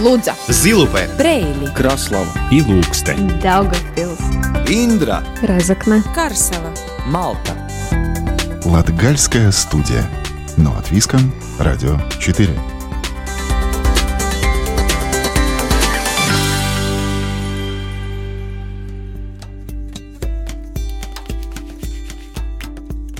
Лудза, Зилупе, Брейли, Краслава и Лукстē. Daugavpils, Индра Разокне, Карсела. Малта Латгальская студия. Но от Виском. Радио 4.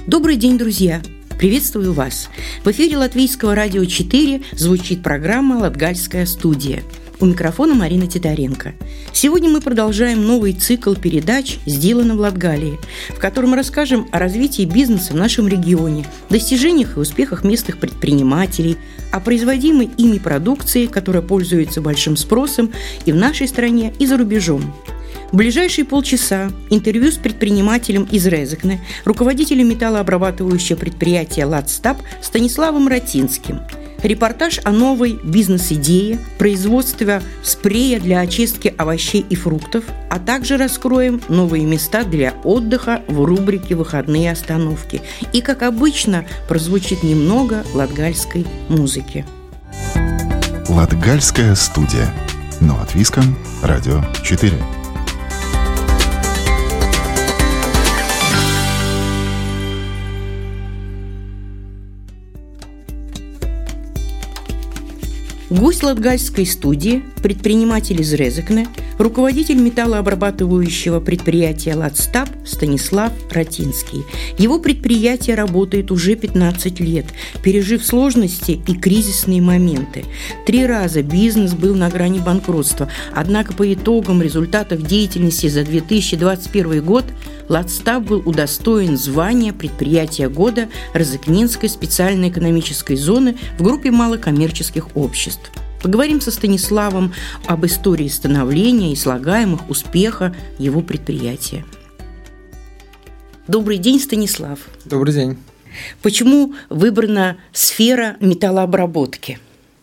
Добрый день, друзья! Приветствую вас! В эфире Латвийского радио 4 звучит программа «Латгальская студия». У микрофона Марина Титаренко. Сегодня мы продолжаем новый цикл передач «Сделано в Латгалии», в котором расскажем о развитии бизнеса в нашем регионе, достижениях и успехах местных предпринимателей, о производимой ими продукции, которая пользуется большим спросом и в нашей стране, и за рубежом. В ближайшие полчаса интервью с предпринимателем из Резекне, руководителем металлообрабатывающего предприятия «Ладстаб» Станиславом Ратинским. Репортаж о новой бизнес-идее, производстве спрея для очистки овощей и фруктов, а также раскроем новые места для отдыха в рубрике «Выходные остановки». И, как обычно, прозвучит немного латгальской музыки. Латгальская студия. Но от Виском. Радио 4. Гость Латгальской студии, предприниматель из Резекне, руководитель металлообрабатывающего предприятия «Ладстаб» Станислав Ратинский. Его предприятие работает уже 15 лет, пережив сложности и кризисные моменты. Три раза бизнес был на грани банкротства, однако по итогам результатов деятельности за 2021 год «Ладстаб» был удостоен звания предприятия года Розыкнинской специальной экономической зоны в группе малокоммерческих обществ. Поговорим со Станиславом об истории становления и слагаемых успеха его предприятия. Добрый день, Станислав. Добрый день. Почему выбрана сфера металлообработки?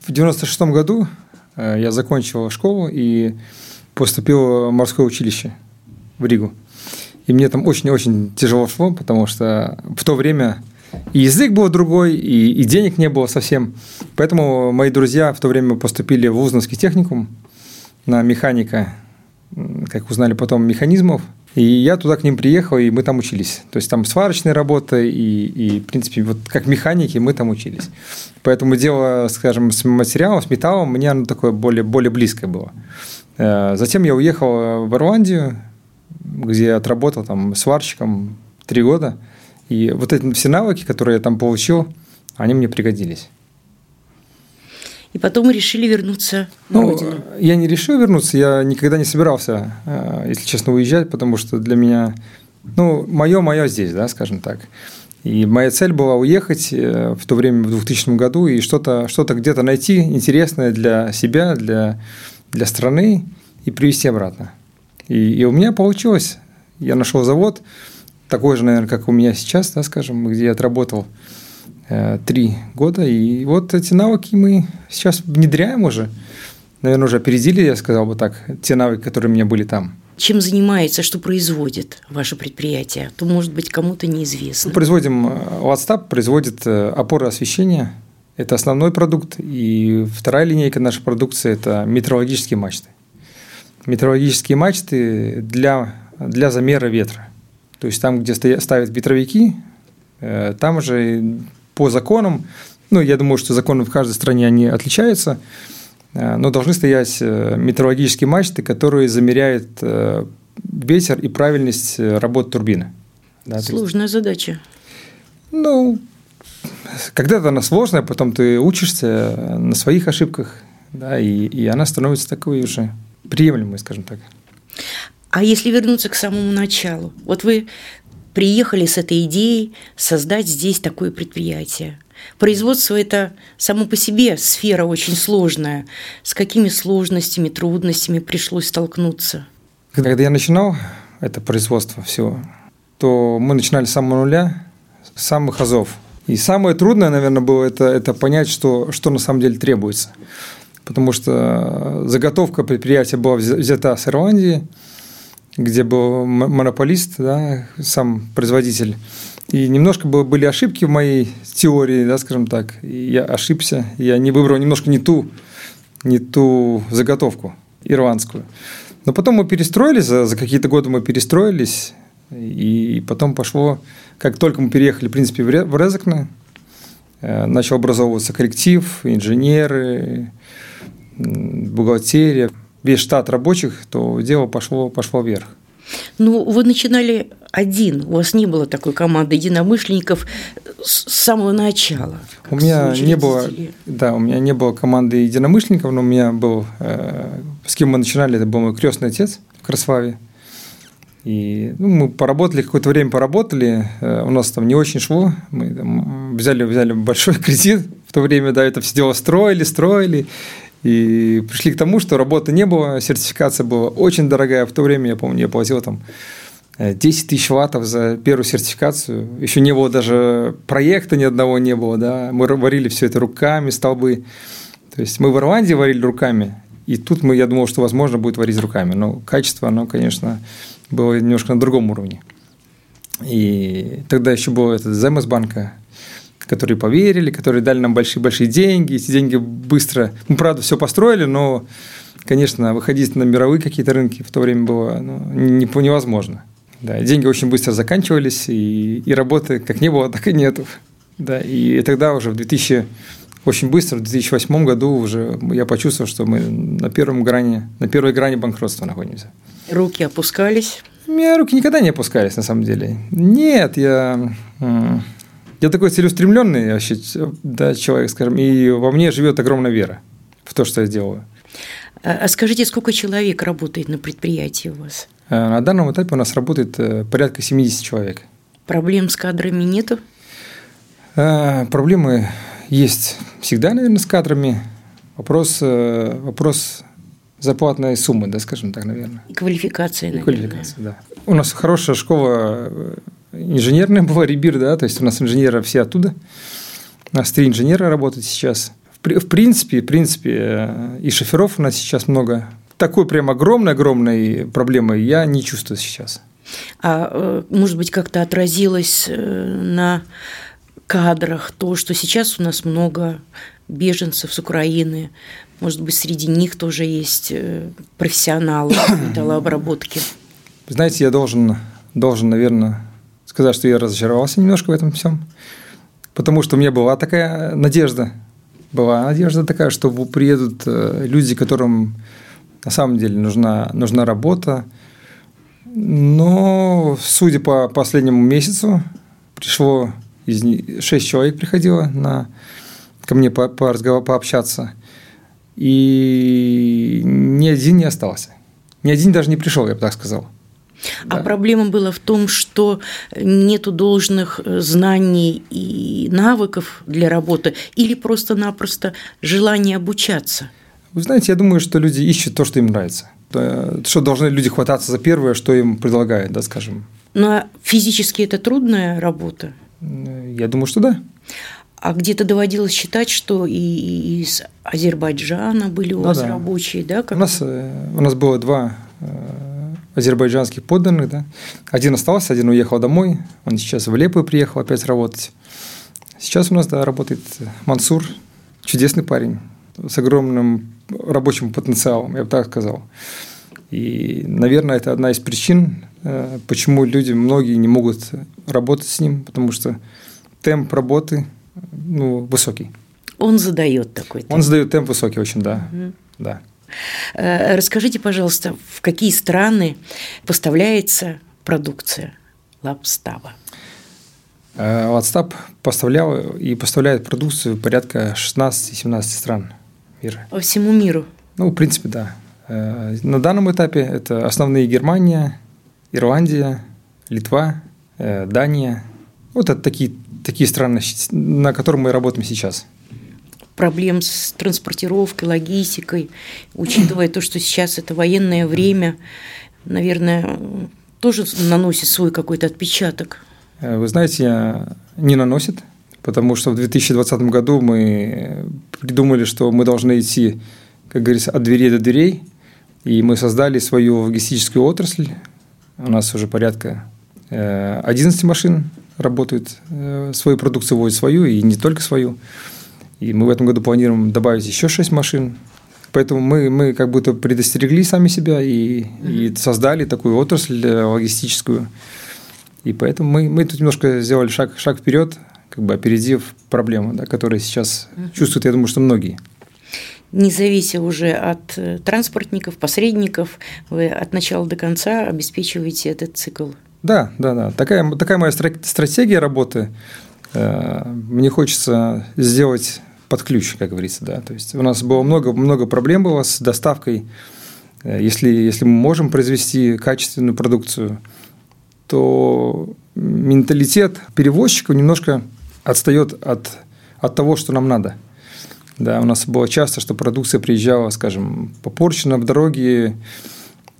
В 96 году э, я закончил школу и поступил в морское училище в Ригу. И мне там очень-очень тяжело шло, потому что в то время и язык был другой, и, и денег не было совсем. Поэтому мои друзья в то время поступили в Узнанский техникум на механика, как узнали потом, механизмов. И я туда к ним приехал, и мы там учились. То есть там сварочная работа, и, и в принципе, вот как механики мы там учились. Поэтому дело, скажем, с материалом, с металлом, мне оно такое более, более близкое было. Э, затем я уехал в Ирландию, где я отработал там сварщиком три года. И вот эти все навыки, которые я там получил, они мне пригодились. И потом мы решили вернуться на ну, родину. Я не решил вернуться, я никогда не собирался, э, если честно, уезжать, потому что для меня, ну, мое, мое здесь, да, скажем так. И моя цель была уехать э, в то время, в 2000 году, и что-то что где-то найти интересное для себя, для, для страны и привезти обратно. И, и у меня получилось. Я нашел завод, такой же, наверное, как у меня сейчас, да, скажем, где я отработал э, три года. И вот эти навыки мы сейчас внедряем уже. Наверное, уже опередили, я сказал бы так, те навыки, которые у меня были там. Чем занимается, что производит ваше предприятие? То, может быть, кому-то неизвестно. Мы производим, WhatsApp производит э, опоры освещения. Это основной продукт. И вторая линейка нашей продукции – это метеорологические мачты метеорологические мачты для, для замера ветра. То есть там, где ставят ветровики, э, там же по законам, ну, я думаю, что законы в каждой стране они отличаются, э, но должны стоять э, метеорологические мачты, которые замеряют ветер и правильность работы турбины. Да, Сложная есть, задача. Ну, когда-то она сложная, потом ты учишься на своих ошибках, да, и, и она становится такой уже приемлемой, скажем так. А если вернуться к самому началу? Вот вы приехали с этой идеей создать здесь такое предприятие. Производство – это само по себе сфера очень сложная. С какими сложностями, трудностями пришлось столкнуться? Когда я начинал это производство все, то мы начинали с самого нуля, с самых азов. И самое трудное, наверное, было это, это понять, что, что на самом деле требуется потому что заготовка предприятия была взята с Ирландии, где был монополист, да, сам производитель. И немножко были ошибки в моей теории, да, скажем так. И я ошибся, я не выбрал немножко не ту не ту заготовку ирландскую. Но потом мы перестроились, за, за какие-то годы мы перестроились, и потом пошло, как только мы переехали, в принципе, в Резекне, э, начал образовываться коллектив, инженеры, бухгалтерия, весь штат рабочих, то дело пошло, пошло вверх. Ну, вы начинали один, у вас не было такой команды единомышленников с самого начала. У меня не было, да, у меня не было команды единомышленников, но у меня был, э, с кем мы начинали, это был мой крестный отец в Красваве. И ну, мы поработали, какое-то время поработали, э, у нас там не очень шло, мы там, взяли, взяли большой кредит, в то время, да, это все дело строили, строили, и пришли к тому, что работы не было, сертификация была очень дорогая. В то время, я помню, я платил там 10 э, тысяч ваттов за первую сертификацию. Еще не было даже проекта ни одного не было. Да? Мы варили все это руками, столбы. То есть мы в Ирландии варили руками, и тут мы, я думал, что возможно будет варить руками. Но качество, оно, конечно, было немножко на другом уровне. И тогда еще был этот Земес банка, которые поверили, которые дали нам большие-большие деньги. Эти деньги быстро... Мы, правда, все построили, но, конечно, выходить на мировые какие-то рынки в то время было ну, невозможно. Да, деньги очень быстро заканчивались, и, и работы как не было, так и нету. Да, и тогда уже в 2000 очень быстро, в 2008 году уже я почувствовал, что мы на первом грани, на первой грани банкротства находимся. Руки опускались? У меня руки никогда не опускались, на самом деле. Нет, я я такой целеустремленный вообще, да, человек, скажем, и во мне живет огромная вера в то, что я делаю. А, а скажите, сколько человек работает на предприятии у вас? А, на данном этапе у нас работает э, порядка 70 человек. Проблем с кадрами нету? Проблемы есть всегда, наверное, с кадрами. Вопрос, э, вопрос зарплатной суммы, да, скажем так, наверное. И квалификация, наверное. И квалификация, да. У нас хорошая школа э, инженерная была Рибир, да, то есть у нас инженеры все оттуда. У нас три инженера работают сейчас. В, в принципе, в принципе, э, и шоферов у нас сейчас много. Такой прям огромной-огромной проблемы я не чувствую сейчас. А э, может быть, как-то отразилось э, на кадрах то, что сейчас у нас много беженцев с Украины, может быть, среди них тоже есть профессионалы металлообработки. Знаете, я должен, должен, наверное, сказать, что я разочаровался немножко в этом всем, потому что у меня была такая надежда, была надежда такая, что приедут э, люди, которым на самом деле нужна, нужна работа, но, судя по последнему месяцу, пришло из них, 6 человек приходило на, ко мне по, по разговор, пообщаться, и ни один не остался. Ни один даже не пришел, я бы так сказал. А проблема была в том, что нету должных э, знаний и навыков для работы или просто-напросто желание обучаться? Вы знаете, я думаю, что люди ищут то, что им нравится. Что должны люди хвататься за первое, что им предлагают, да, скажем. А физически это трудная работа? Я думаю, что да. А где-то доводилось считать, что и из Азербайджана были у ну, вас да. рабочие, да? Как... У, нас, э, у нас было два э, азербайджанских подданных. Да. Один остался, один уехал домой. Он сейчас в Лепую приехал опять работать. Сейчас у нас да, работает Мансур, чудесный парень, с огромным рабочим потенциалом, я бы так сказал. И, наверное, это одна из причин, э, почему люди, многие не могут работать с ним, потому что темп работы ну, высокий. Он задает такой темп. Он задает темп высокий очень, да. Угу. да. Э, расскажите, пожалуйста, в какие страны поставляется продукция Лапстаба? Э, Лапстаб поставлял и поставляет продукцию порядка 16-17 стран мира. По всему миру? Ну, в принципе, да. Э, на данном этапе это основные Германия, Ирландия, Литва, Дания. Вот это такие, такие страны, на которых мы работаем сейчас проблем с транспортировкой, логистикой, учитывая то, что сейчас это военное время, наверное, тоже наносит свой какой-то отпечаток. Э, вы знаете, не наносит, потому что в 2020 году мы придумали, что мы должны идти, как говорится, от дверей до дверей, и мы создали свою логистическую отрасль. У нас уже порядка 11 э, машин работают, э, свою продукцию возят свою, и не только свою. И мы в этом году планируем добавить еще 6 машин. Поэтому мы, мы как будто предостерегли сами себя и, и создали такую отрасль логистическую. И поэтому мы, мы тут немножко сделали шаг, шаг вперед, как бы опередив проблему, да, которую сейчас чувствуют, я думаю, что многие не завися уже от э, транспортников, посредников, вы от начала до конца обеспечиваете этот цикл. Да, да, да. Такая, такая моя стратегия работы. Э, мне хочется сделать под ключ, как говорится, да. То есть у нас было много, много проблем было с доставкой. Э, если, если мы можем произвести качественную продукцию, то менталитет перевозчика немножко отстает от, от того, что нам надо. Да, у нас было часто, что продукция приезжала, скажем, попорчена в дороге,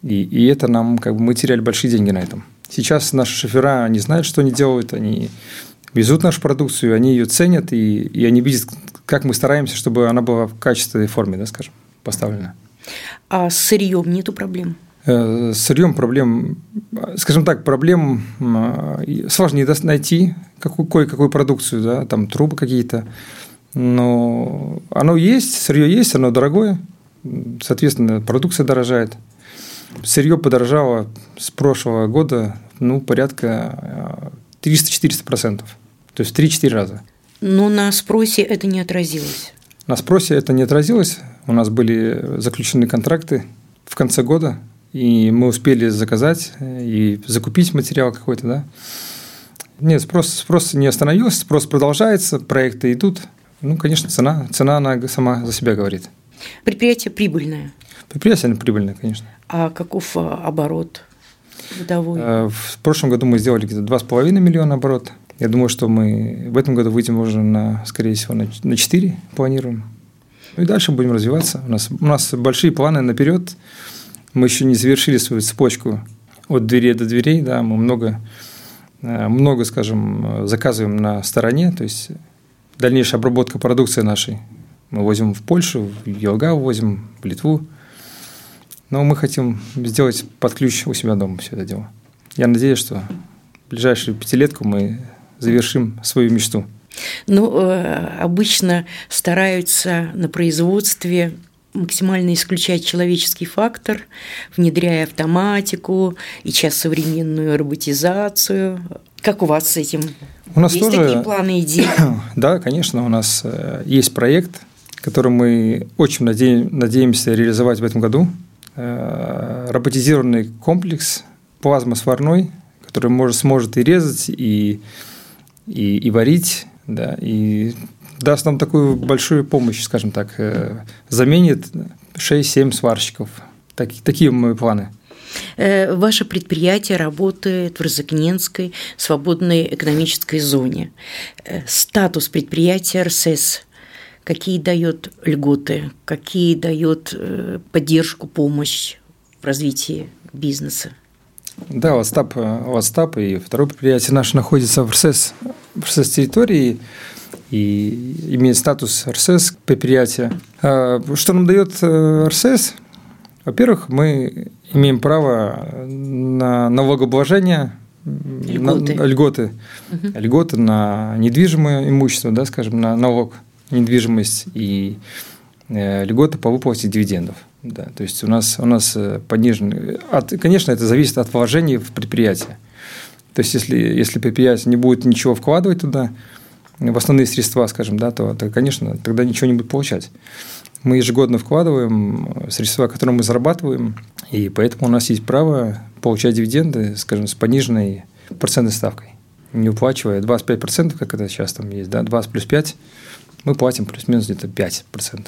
и, и это нам, как бы, мы теряли большие деньги на этом. Сейчас наши шофера, они знают, что они делают, они везут нашу продукцию, они ее ценят, и, и они видят, как мы стараемся, чтобы она была в качественной форме, да, скажем, поставлена. А с сырьем нету проблем? Э, с сырьем проблем, скажем так, проблем сложнее найти какую, кое-какую продукцию, да, там трубы какие-то, но оно есть, сырье есть, оно дорогое, соответственно, продукция дорожает. Сырье подорожало с прошлого года ну, порядка 300-400%, то есть в 3-4 раза. Но на спросе это не отразилось? На спросе это не отразилось. У нас были заключены контракты в конце года, и мы успели заказать и закупить материал какой-то, да. Нет, спрос, спрос не остановился, спрос продолжается, проекты идут. Ну, конечно, цена, цена она сама за себя говорит. Предприятие прибыльное? Предприятие прибыльное, конечно. А каков а, оборот годовой? Э, в прошлом году мы сделали где-то 2,5 миллиона оборот. Я думаю, что мы в этом году выйдем уже на, скорее всего, на 4 планируем. Ну и дальше будем развиваться. У нас, у нас большие планы наперед. Мы еще не завершили свою цепочку от двери до дверей. Да, мы много, э, много, скажем, заказываем на стороне. То есть дальнейшая обработка продукции нашей. Мы возим в Польшу, в Елга возим, в Литву. Но мы хотим сделать под ключ у себя дома все это дело. Я надеюсь, что в ближайшую пятилетку мы завершим свою мечту. Ну, э, обычно стараются на производстве максимально исключать человеческий фактор, внедряя автоматику и сейчас современную роботизацию. Как у вас с этим? У нас есть тоже, такие планы, идеи? Да, конечно, у нас э, есть проект, который мы очень надеемся реализовать в этом году. Э, роботизированный комплекс плазмосварной, который может, сможет и резать, и, и, и варить, да, и даст нам такую большую помощь, скажем так, э, заменит 6-7 сварщиков. Так, такие мои планы. Э, ваше предприятие работает в Розыкненской свободной экономической зоне. Э, статус предприятия РСС какие дает льготы, какие дает поддержку, помощь в развитии бизнеса? Да, WhatsApp, WhatsApp и второе предприятие наше находится в РСС, в РСС территории и имеет статус РСС предприятия. А, что нам дает э, РСС? Во-первых, мы имеем право на налогообложение, льготы, на, льготы, угу. льготы на недвижимое имущество, да, скажем, на налог недвижимость и э, льготы по выплате дивидендов. Да, то есть у нас, у нас э, понижен... От, конечно, это зависит от вложений в предприятие. То есть если, если предприятие не будет ничего вкладывать туда, в основные средства, скажем, да, то, то, конечно, тогда ничего не будет получать. Мы ежегодно вкладываем средства, которые мы зарабатываем, и поэтому у нас есть право получать дивиденды, скажем, с пониженной процентной ставкой. Не уплачивая 25%, как это сейчас там есть, да, 20 плюс 5, мы платим плюс-минус где-то 5%.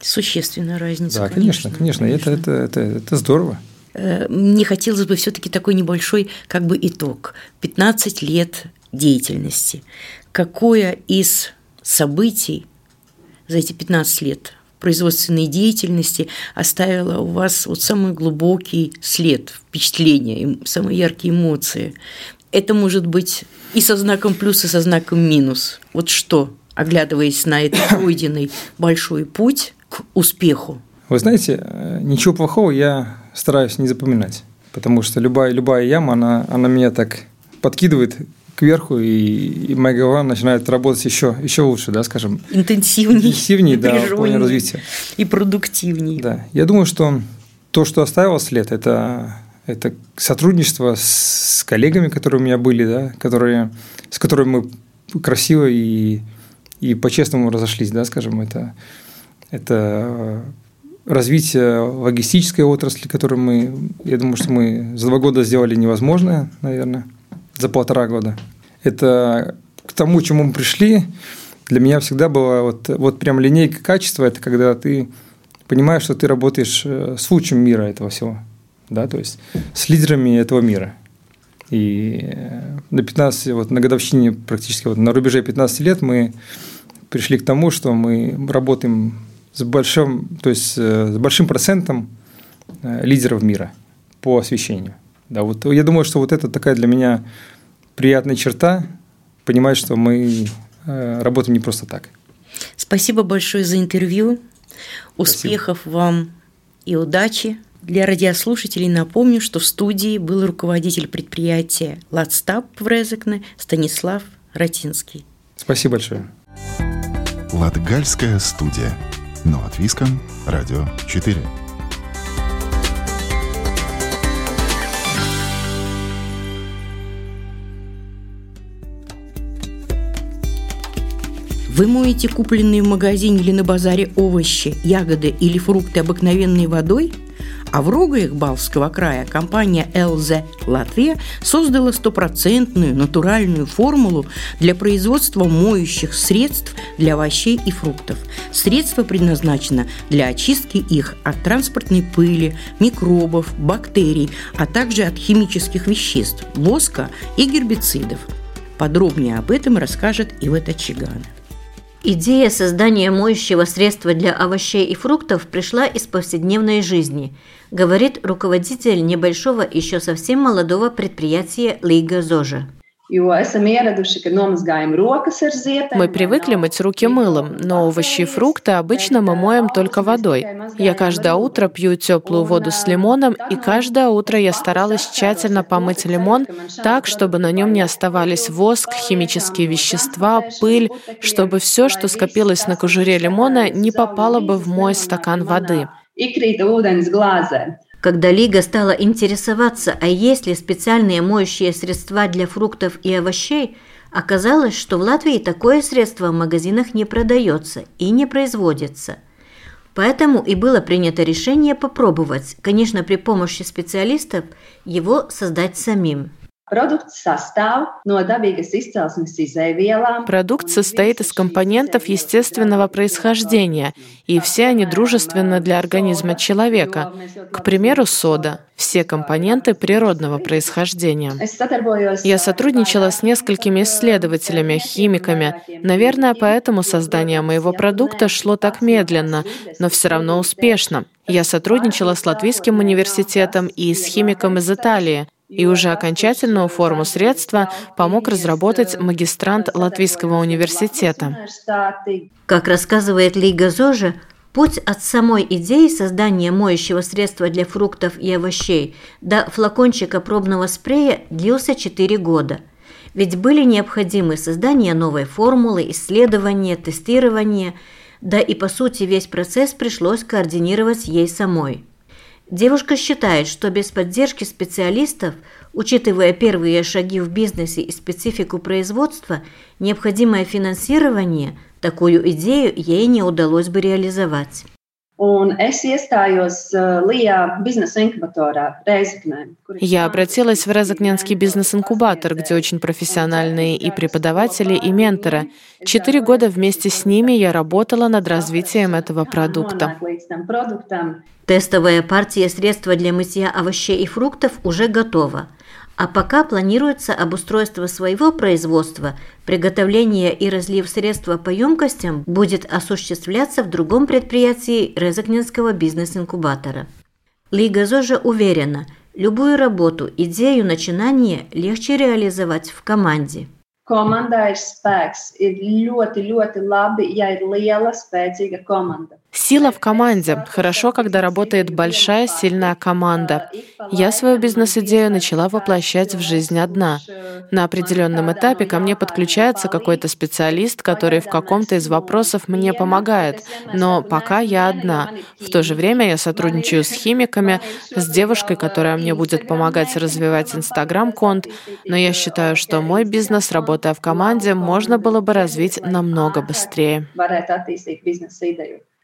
Существенная разница. Да, конечно, конечно. конечно. Это, это, это, это здорово. Э, мне хотелось бы все-таки такой небольшой как бы итог. 15 лет деятельности какое из событий за эти 15 лет производственной деятельности оставило у вас вот самый глубокий след, впечатление, самые яркие эмоции. Это может быть и со знаком плюс, и со знаком минус. Вот что, оглядываясь на этот пройденный большой путь к успеху? Вы знаете, ничего плохого я стараюсь не запоминать, потому что любая, любая яма, она, она меня так подкидывает кверху, и, и моя голова начинает работать еще, еще лучше, да, скажем. Интенсивнее. Интенсивнее, да, в плане развития. И продуктивнее. Да. Я думаю, что то, что оставило след, это, это сотрудничество с коллегами, которые у меня были, да, которые, с которыми мы красиво и, и по-честному разошлись, да, скажем, это, это развитие логистической отрасли, которую мы, я думаю, что мы за два года сделали невозможное, наверное, за полтора года. Это к тому, чему мы пришли, для меня всегда было вот, вот прям линейка качества, это когда ты понимаешь, что ты работаешь э, с лучшим мира этого всего, да, то есть с лидерами этого мира. И э, на 15, вот на годовщине практически, вот на рубеже 15 лет мы пришли к тому, что мы работаем с большим, то есть э, с большим процентом э, лидеров мира по освещению. Да, вот я думаю, что вот это такая для меня приятная черта, понимать, что мы э, работаем не просто так. Спасибо большое за интервью. Успехов Спасибо. вам и удачи. Для радиослушателей напомню, что в студии был руководитель предприятия «Ладстаб» в Резекне Станислав Ратинский. Спасибо большое. Латгальская студия но от Виском, Радио 4. Вы моете купленные в магазине или на базаре овощи, ягоды или фрукты обыкновенной водой – а в Рогаях Балского края компания ЛЗ Латвия создала стопроцентную натуральную формулу для производства моющих средств для овощей и фруктов. Средство предназначено для очистки их от транспортной пыли, микробов, бактерий, а также от химических веществ, воска и гербицидов. Подробнее об этом расскажет Ивета Чигана. Идея создания моющего средства для овощей и фруктов пришла из повседневной жизни, говорит руководитель небольшого еще совсем молодого предприятия Лига Зожа. Мы привыкли мыть руки мылом, но овощи и фрукты обычно мы моем только водой. Я каждое утро пью теплую воду с лимоном, и каждое утро я старалась тщательно помыть лимон так, чтобы на нем не оставались воск, химические вещества, пыль, чтобы все, что скопилось на кожуре лимона, не попало бы в мой стакан воды. Когда Лига стала интересоваться, а есть ли специальные моющие средства для фруктов и овощей, оказалось, что в Латвии такое средство в магазинах не продается и не производится. Поэтому и было принято решение попробовать, конечно, при помощи специалистов, его создать самим. Продукт состоит из компонентов естественного происхождения, и все они дружественны для организма человека. К примеру, сода. Все компоненты природного происхождения. Я сотрудничала с несколькими исследователями, химиками. Наверное, поэтому создание моего продукта шло так медленно, но все равно успешно. Я сотрудничала с Латвийским университетом и с химиком из Италии – и уже окончательную форму средства помог разработать магистрант Латвийского университета. Как рассказывает Лига Зожа, Путь от самой идеи создания моющего средства для фруктов и овощей до флакончика пробного спрея длился 4 года. Ведь были необходимы создание новой формулы, исследования, тестирование, да и по сути весь процесс пришлось координировать ей самой. Девушка считает, что без поддержки специалистов, учитывая первые шаги в бизнесе и специфику производства, необходимое финансирование, такую идею ей не удалось бы реализовать. Un es iestājos Лия бизнес-инкубаторā Резекне. Я обратилась в Резекненский бизнес-инкубатор, где очень профессиональные и преподаватели, и менторы. Четыре года вместе с ними я работала над развитием этого продукта. Тестовая партия средства для мытья овощей и фруктов уже готова – а пока планируется обустройство своего производства, приготовление и разлив средства по емкостям будет осуществляться в другом предприятии Резакнинского бизнес-инкубатора. Лига ЗОЖа уверена, любую работу, идею, начинание легче реализовать в команде. Команда ir spēks. Ir ļoti, ļoti labi, ja ir liela, spēcīga komanda. Сила в команде. Хорошо, когда работает большая, сильная команда. Я свою бизнес-идею начала воплощать в жизнь одна. На определенном этапе ко мне подключается какой-то специалист, который в каком-то из вопросов мне помогает, но пока я одна. В то же время я сотрудничаю с химиками, с девушкой, которая мне будет помогать развивать Инстаграм-конт, но я считаю, что мой бизнес, работая в команде, можно было бы развить намного быстрее.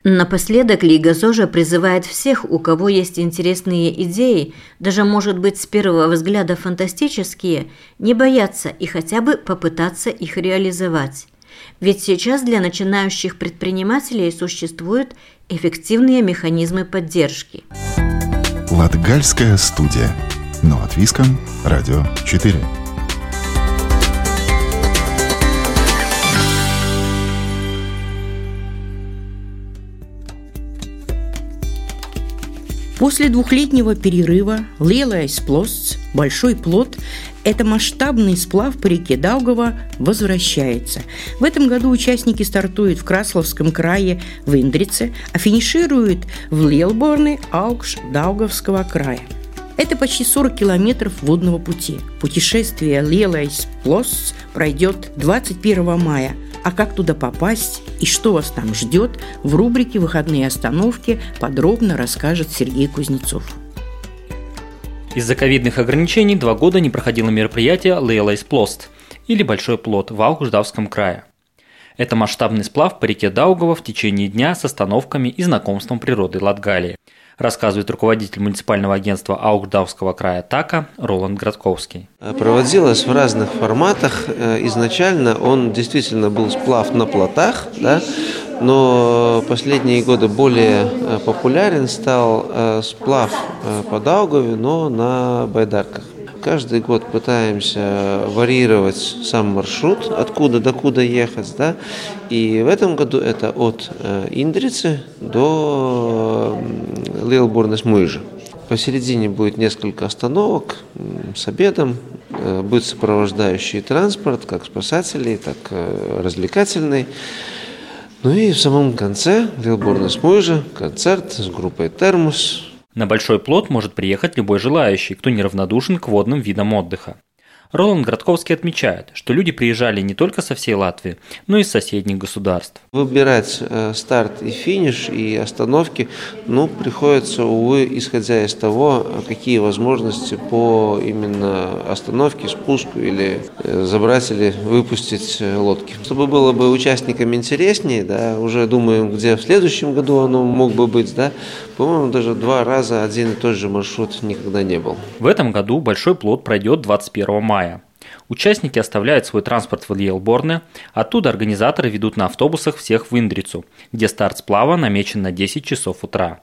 Напоследок Лига ЗОЖа призывает всех, у кого есть интересные идеи, даже, может быть, с первого взгляда фантастические, не бояться и хотя бы попытаться их реализовать. Ведь сейчас для начинающих предпринимателей существуют эффективные механизмы поддержки. Латгальская студия. Но от Виском. Радио 4. После двухлетнего перерыва Лелайс Плост, Большой плод, это масштабный сплав по реке Даугава возвращается. В этом году участники стартуют в Красловском крае в Индрице, а финишируют в Лелборне, Аукш, Даугавского края. Это почти 40 километров водного пути. Путешествие Лелайс Плост пройдет 21 мая – а как туда попасть и что вас там ждет, в рубрике «Выходные остановки» подробно расскажет Сергей Кузнецов. Из-за ковидных ограничений два года не проходило мероприятие «Lielais plosts» или «Большой плот» в Аугшдаугавском крае. Это масштабный сплав по реке Даугава в течение дня с остановками и знакомством природы Латгалии – рассказывает руководитель муниципального агентства Аугшдаугавского края ТАКа Роланд Градковский. Проводилось в разных форматах. Э, изначально он действительно был сплав на плотах, да, но последние годы более э, популярен стал э, сплав по Даугаве, но на байдарках. Каждый год пытаемся варьировать сам маршрут, откуда до куда ехать. Да? И в этом году это от э, Индрицы до Лилбурнес Мыжи. Посередине будет несколько остановок с обедом, э, будет сопровождающий транспорт, как спасателей, так э, развлекательный. Ну и в самом конце Лилбурнес Мыжи концерт с группой Термус, на большой плод может приехать любой желающий, кто неравнодушен к водным видам отдыха. Роланд Градковский отмечает, что люди приезжали не только со всей Латвии, но и из соседних государств. Выбирать э, старт и финиш и остановки, ну, приходится, увы, исходя из того, какие возможности по именно остановке, спуску или э, забрать или выпустить э, лодки. Чтобы было бы участникам интереснее, да, уже думаем, где в следующем году оно мог бы быть, да, по-моему, даже два раза один и тот же маршрут никогда не был. В этом году большой плод пройдет 21 мая. Участники оставляют свой транспорт в Льелборне, оттуда организаторы ведут на автобусах всех в Индрицу, где старт сплава намечен на 10 часов утра.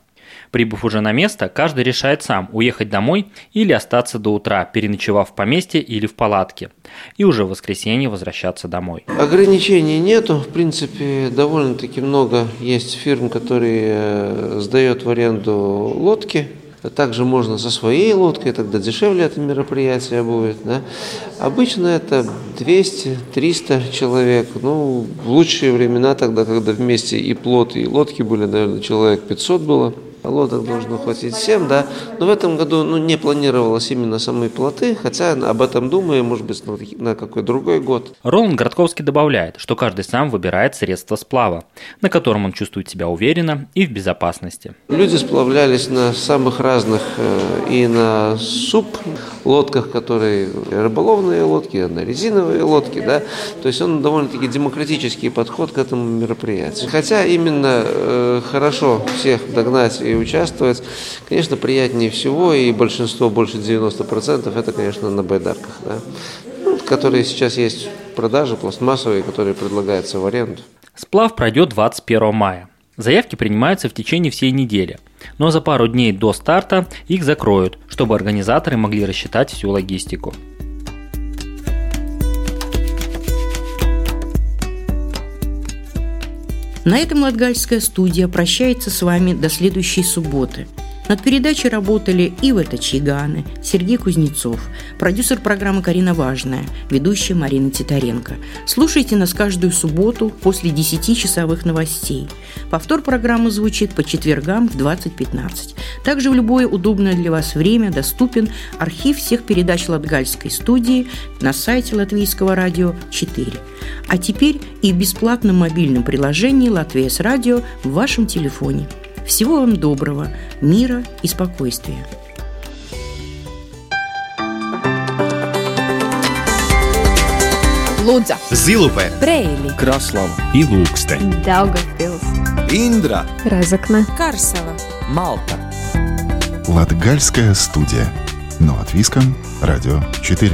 Прибыв уже на место, каждый решает сам уехать домой или остаться до утра, переночевав в поместье или в палатке, и уже в воскресенье возвращаться домой. Ограничений нету, в принципе, довольно-таки много есть фирм, которые э, сдают в аренду лодки, также можно со своей лодкой, тогда дешевле это мероприятие будет. Да? Обычно это 200-300 человек. Ну, в лучшие времена тогда, когда вместе и плот, и лодки были, наверное, человек 500 было лодок должно хватить всем, да. Но в этом году ну, не планировалось именно самые плоты, хотя об этом думаю, может быть, на, на какой другой год. Роланд Городковский добавляет, что каждый сам выбирает средство сплава, на котором он чувствует себя уверенно и в безопасности. Люди сплавлялись на самых разных э, и на суп лодках, которые рыболовные лодки, на резиновые лодки, да. То есть он довольно-таки демократический подход к этому мероприятию. Хотя именно э, хорошо всех догнать и участвовать. Конечно, приятнее всего, и большинство, больше 90%, это, конечно, на байдарках, да, ну, которые сейчас есть в продаже, пластмассовые, которые предлагаются в аренду. Сплав пройдет 21 мая. Заявки принимаются в течение всей недели, но за пару дней до старта их закроют, чтобы организаторы могли рассчитать всю логистику. На этом Латгальская студия прощается с вами до следующей субботы. Над передачей работали Ива Тачиганы, Сергей Кузнецов, продюсер программы Карина Важная, ведущая Марина Титаренко. Слушайте нас каждую субботу после 10-часовых новостей. Повтор программы звучит по четвергам в 20.15. Также в любое удобное для вас время доступен архив всех передач Латгальской студии на сайте Латвийского радио 4. А теперь и в бесплатном мобильном приложении «Латвия с радио» в вашем телефоне – всего вам доброго, мира и спокойствия. Лудза, Зилупе, Брейли, Краслава. И Лукстен, Daugavpils, Индра, Разокна, Карсела, Малта. Латгальская студия. Но от Виском, Радио 4.